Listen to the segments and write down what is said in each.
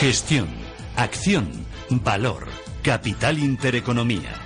Gestión, acción, valor, capital intereconomía.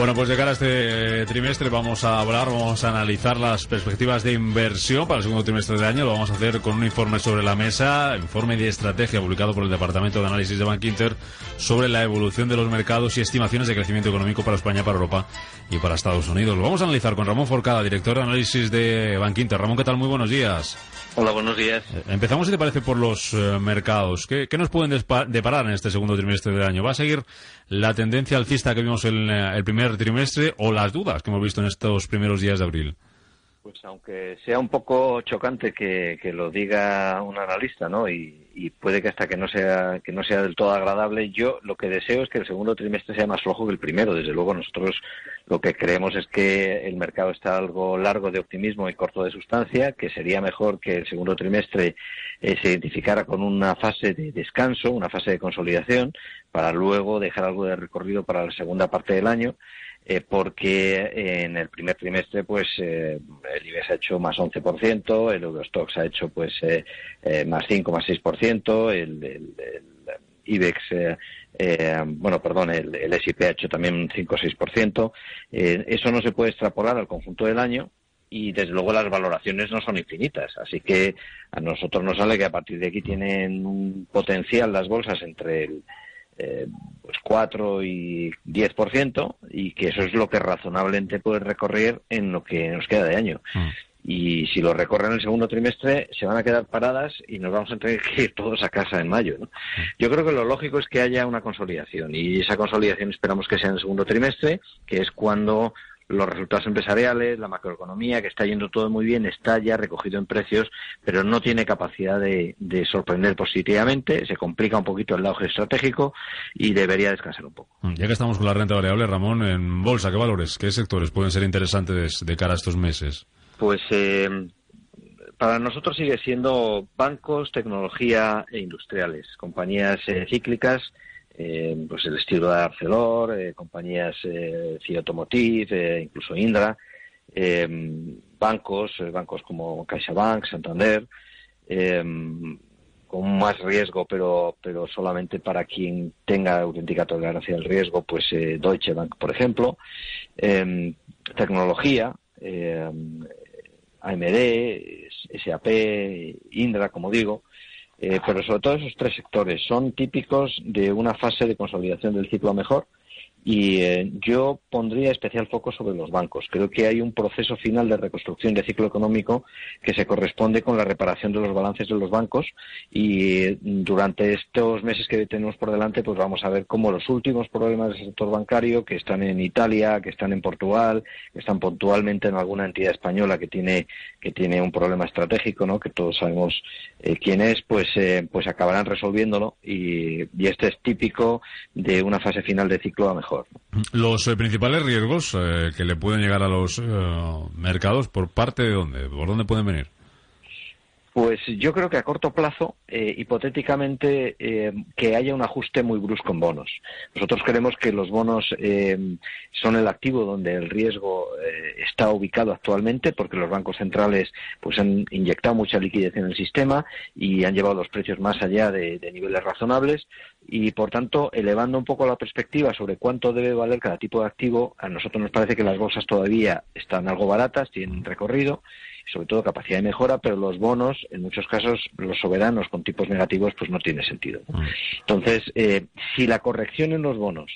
Bueno, pues de cara a este trimestre vamos a hablar, vamos a analizar las perspectivas de inversión para el segundo trimestre del año. Lo vamos a hacer con un informe sobre la mesa, informe de estrategia publicado por el Departamento de Análisis de Bank Inter sobre la evolución de los mercados y estimaciones de crecimiento económico para España, para Europa y para Estados Unidos. Lo vamos a analizar con Ramón Forcada, director de análisis de Bank Inter. Ramón, ¿qué tal? Muy buenos días. Hola, buenos días. Eh, empezamos, si te parece, por los eh, mercados. ¿Qué, ¿Qué, nos pueden deparar en este segundo trimestre del año? ¿Va a seguir la tendencia alcista que vimos en eh, el primer trimestre o las dudas que hemos visto en estos primeros días de abril? Pues aunque sea un poco chocante que, que lo diga un analista, ¿no? Y, y, puede que hasta que no sea que no sea del todo agradable, yo lo que deseo es que el segundo trimestre sea más flojo que el primero. Desde luego nosotros lo que creemos es que el mercado está algo largo de optimismo y corto de sustancia, que sería mejor que el segundo trimestre eh, se identificara con una fase de descanso, una fase de consolidación, para luego dejar algo de recorrido para la segunda parte del año eh, porque en el primer trimestre pues eh, el IBEX ha hecho más 11%, el Eurostox ha hecho pues eh, eh más 5, más 6%, el, IBEX, eh, bueno, perdón, el, el hecho también 5 o 6%. eso no se puede extrapolar al conjunto del año y desde luego las valoraciones no son infinitas. Así que a nosotros nos sale que a partir de aquí tienen un potencial las bolsas entre el eh, pues 4 y 10% y que eso es lo que razonablemente puede recorrer en lo que nos queda de año. Mm. Y si lo recorren en el segundo trimestre, se van a quedar paradas y nos vamos a tener que ir todos a casa en mayo. Yo creo que lo lógico es que haya una consolidación y esa consolidación esperamos que sea en el segundo trimestre, que es cuando los resultados empresariales, la macroeconomía, que está yendo todo muy bien, está ya recogido en precios, pero no tiene capacidad de, sorprender positivamente, se complica un poquito el auge estratégico y debería descansar un poco. Ya que estamos con la renta variable, Ramón, en bolsa, ¿qué valores, qué sectores pueden ser interesantes de cara a estos meses? Pues eh, para nosotros sigue siendo bancos, tecnología e industriales, compañías eh, cíclicas eh, pues el estilo de Arcelor, eh, compañías eh, Automotive, incluso Indra, bancos, bancos como CaixaBank, Santander, con más riesgo, pero, pero solamente para quien tenga auténtica tolerancia al riesgo, pues Deutsche Bank, por ejemplo, tecnología, AMD, SAP, Indra, como digo, eh, pero sobre todo esos tres sectores son típicos de una fase de consolidación del ciclo mejor y eh, yo pondría especial foco sobre los bancos. Creo que hay un proceso final de reconstrucción de ciclo económico que se corresponde con la reparación de los balances de los bancos y eh, durante estos meses que tenemos por delante pues vamos a ver cómo los últimos problemas del sector bancario que están en Italia, que están en Portugal, que están puntualmente en alguna entidad española que tiene que tiene un problema estratégico, ¿no? Que todos sabemos eh, quién es, pues pues acabarán resolviéndolo y, y este es típico de una fase final de ciclo a mejor los eh, principales riesgos eh, que le pueden llegar a los eh, mercados, ¿por parte de dónde? ¿Por dónde pueden venir? Pues yo creo que a corto plazo, eh, hipotéticamente, eh, que haya un ajuste muy brusco en bonos. Nosotros creemos que los bonos eh, son el activo donde el riesgo está ubicado actualmente, porque los bancos centrales pues han inyectado mucha liquidez en el sistema y han llevado los precios más allá de, de niveles razonables y, por tanto, elevando un poco la perspectiva sobre cuánto debe valer cada tipo de activo, a nosotros nos parece que las bolsas todavía están algo baratas, tienen recorrido sobre todo capacidad de mejora, pero los bonos, en muchos casos, los soberanos con tipos negativos, pues no tiene sentido. Mm. Entonces, eh, si la corrección en los bonos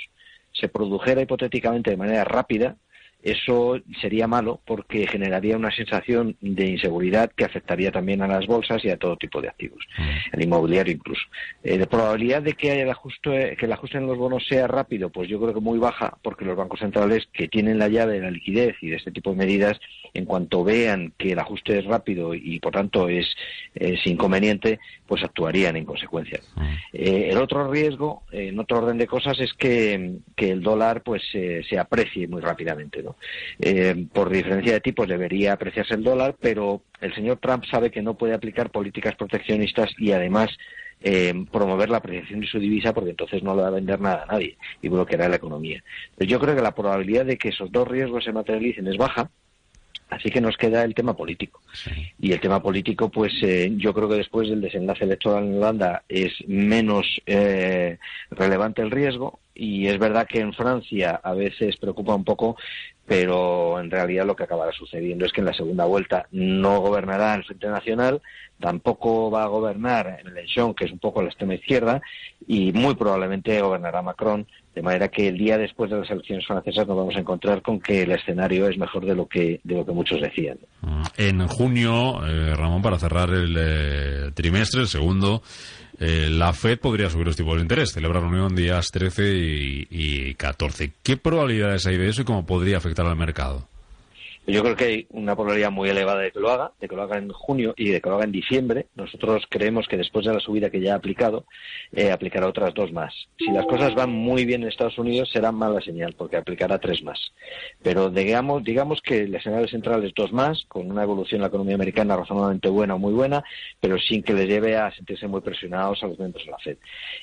se produjera hipotéticamente de manera rápida, eso sería malo porque generaría una sensación de inseguridad que afectaría también a las bolsas y a todo tipo de activos, el inmobiliario incluso. Eh, la probabilidad de que haya el ajuste, que el ajuste en los bonos sea rápido, pues yo creo que muy baja, porque los bancos centrales que tienen la llave de la liquidez y de este tipo de medidas, en cuanto vean que el ajuste es rápido y por tanto es, inconveniente, pues actuarían en consecuencia. Eh, el otro riesgo, en otro orden de cosas, es que, el dólar pues se aprecie muy rápidamente, ¿no? Eh, por diferencia de tipos debería apreciarse el dólar, pero el señor Trump sabe que no puede aplicar políticas proteccionistas y además eh, promover la apreciación de su divisa porque entonces no le va a vender nada a nadie y bloqueará la economía. Pero yo creo que la probabilidad de que esos dos riesgos se materialicen es baja, Así que nos queda el tema político. Y el tema político, pues eh, yo creo que después del desenlace electoral en Holanda es menos relevante el riesgo. Y es verdad que en Francia a veces preocupa un poco pero en realidad lo que acabará sucediendo es que en la segunda vuelta no gobernará el Frente Nacional, tampoco va a gobernar en elección, que es un poco la extrema izquierda, y muy probablemente gobernará Macron, de manera que el día después de las elecciones francesas nos vamos a encontrar con que el escenario es mejor de lo que, de lo que muchos decían. En junio, eh, Ramón, para cerrar el eh, trimestre, el segundo, eh, la Fed podría subir los tipos de interés, celebra reunión días 13 y, y 14. ¿Qué probabilidades hay de eso y cómo podría afectar al mercado? Yo creo que hay una probabilidad muy elevada de que lo haga, de que lo haga en junio y de que lo haga en diciembre. Nosotros creemos que después de la subida que ya ha aplicado, eh, aplicará otras dos más. Si las cosas van muy bien en Estados Unidos, será mala señal, porque aplicará tres más. Pero digamos, digamos que el escenario central es dos más, con una evolución en la economía americana razonablemente buena o muy buena, pero sin que les lleve a sentirse muy presionados a los miembros de la Fed.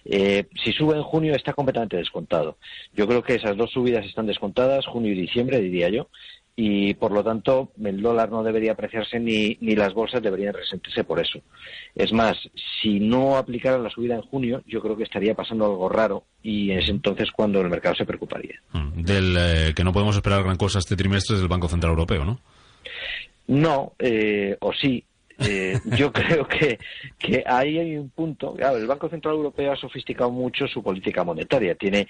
Eh, si sube en junio, está completamente descontado. Yo creo que esas dos subidas están descontadas, junio y diciembre, diría yo y por lo tanto el dólar no debería apreciarse ni, ni las bolsas deberían resentirse por eso. Es más, si no aplicara la subida en junio, yo creo que estaría pasando algo raro y es entonces cuando el mercado se preocuparía. Mm, del eh, que no podemos esperar gran cosa este trimestre es del Banco Central Europeo, ¿no? No, eh, o sí, eh, yo creo que, que ahí hay un punto. el Banco Central Europeo ha sofisticado mucho su política monetaria. Tiene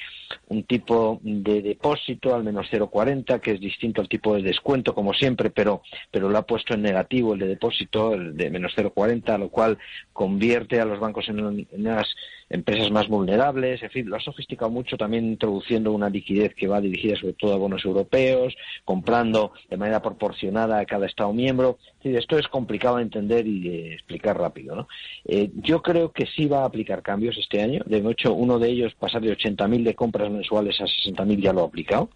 un tipo de depósito al menos 0,40, que es distinto al tipo de descuento, como siempre, pero, pero lo ha puesto en negativo el de depósito, el de menos 0,40, lo cual convierte a los bancos en, en unas empresas más vulnerables, en fin, lo ha sofisticado mucho también introduciendo una liquidez que va dirigida sobre todo a bonos europeos, comprando de manera proporcionada a cada Estado miembro. esto es complicado de entender y de explicar rápido. ¿no? Eh, yo creo que sí va a aplicar cambios este año. De hecho, uno de ellos, pasar de 80.000 de compras mensuales a 60.000, ya lo ha aplicado.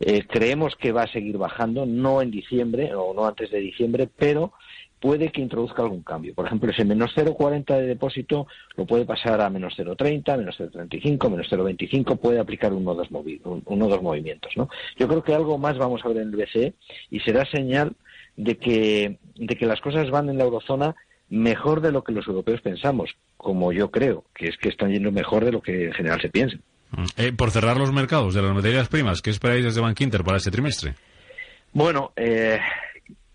Eh, creemos que va a seguir bajando, no en diciembre o no antes de diciembre, pero puede que introduzca algún cambio. Por ejemplo, ese menos 0,40 de depósito lo puede pasar a menos 0,30, menos 0,35, menos 0,25, puede aplicar uno o dos, uno, dos movimientos. ¿no? Yo creo que algo más vamos a ver en el BCE y será señal de que, de que las cosas van en la eurozona mejor de lo que los europeos pensamos, como yo creo, que es que están yendo mejor de lo que en general se piensa. Eh, por cerrar los mercados de las materias primas, ¿qué esperáis desde Bank Inter para este trimestre? Bueno, eh,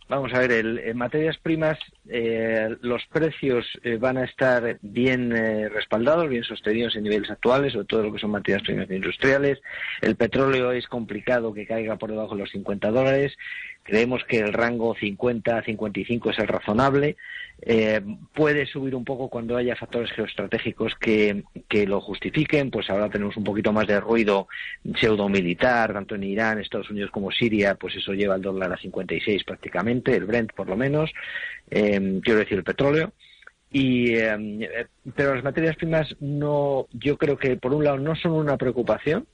Vamos a ver, en materias primas eh, los precios eh, van a estar bien eh, respaldados, bien sostenidos en niveles actuales, sobre todo lo que son materias primas industriales. El petróleo es complicado que caiga por debajo de los 50 dólares. Creemos que el rango 50-55 es el razonable. Eh, puede subir un poco cuando haya factores geoestratégicos que, lo justifiquen. Pues ahora tenemos un poquito más de ruido pseudo-militar, tanto en Irán, Estados Unidos como Siria, pues eso lleva el dólar a 56 prácticamente, el Brent por lo menos, eh, quiero decir el petróleo. Y, eh, pero las materias primas no, yo creo que por un lado no son una preocupación,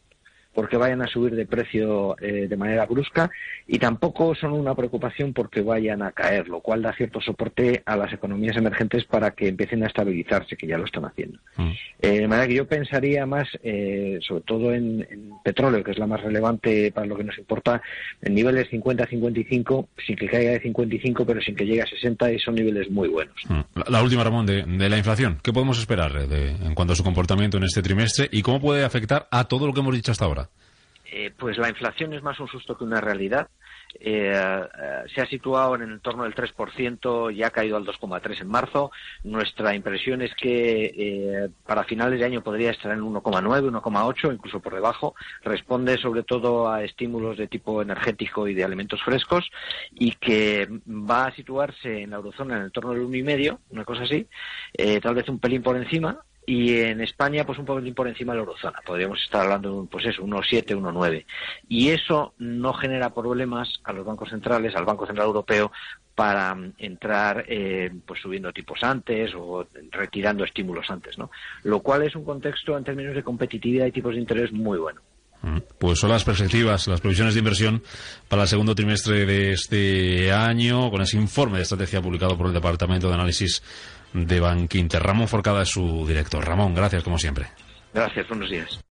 porque vayan a subir de precio eh, de manera brusca y tampoco son una preocupación porque vayan a caer, lo cual da cierto soporte a las economías emergentes para que empiecen a estabilizarse, que ya lo están haciendo. Mm. Eh, de manera que yo pensaría más, eh, sobre todo en, petróleo, que es la más relevante para lo que nos importa, en niveles 50-55, sin que caiga de 55, pero sin que llegue a 60, y son niveles muy buenos. Mm. La, última, Ramón, de, la inflación. ¿Qué podemos esperar en cuanto a su comportamiento en este trimestre y cómo puede afectar a todo lo que hemos dicho hasta ahora? Eh, pues la inflación es más un susto que una realidad. eh, eh, se ha situado en el torno del 3%, ya ha caído al 2,3 en marzo. Nuestra impresión es que para finales de año podría estar en 1,9, 1,8, incluso por debajo. Responde sobre todo a estímulos de tipo energético y de alimentos frescos y que va a situarse en la eurozona en el torno del 1,5, una cosa así, tal vez un pelín por encima, y en España pues un poco por encima de la eurozona. Podríamos estar hablando de pues eso, 1,7, 1,9. Y eso no genera problemas a los bancos centrales, al Banco Central Europeo, para mm, entrar eh, pues subiendo tipos antes o retirando estímulos antes, ¿no? Lo cual es un contexto en términos de competitividad y tipos de interés muy bueno. Pues son las perspectivas, las previsiones de inversión para el segundo trimestre de este año, con ese informe de estrategia publicado por el Departamento de Análisis de Banquinter. Ramón Forcada es su director. Ramón, gracias como siempre. Gracias, buenos días.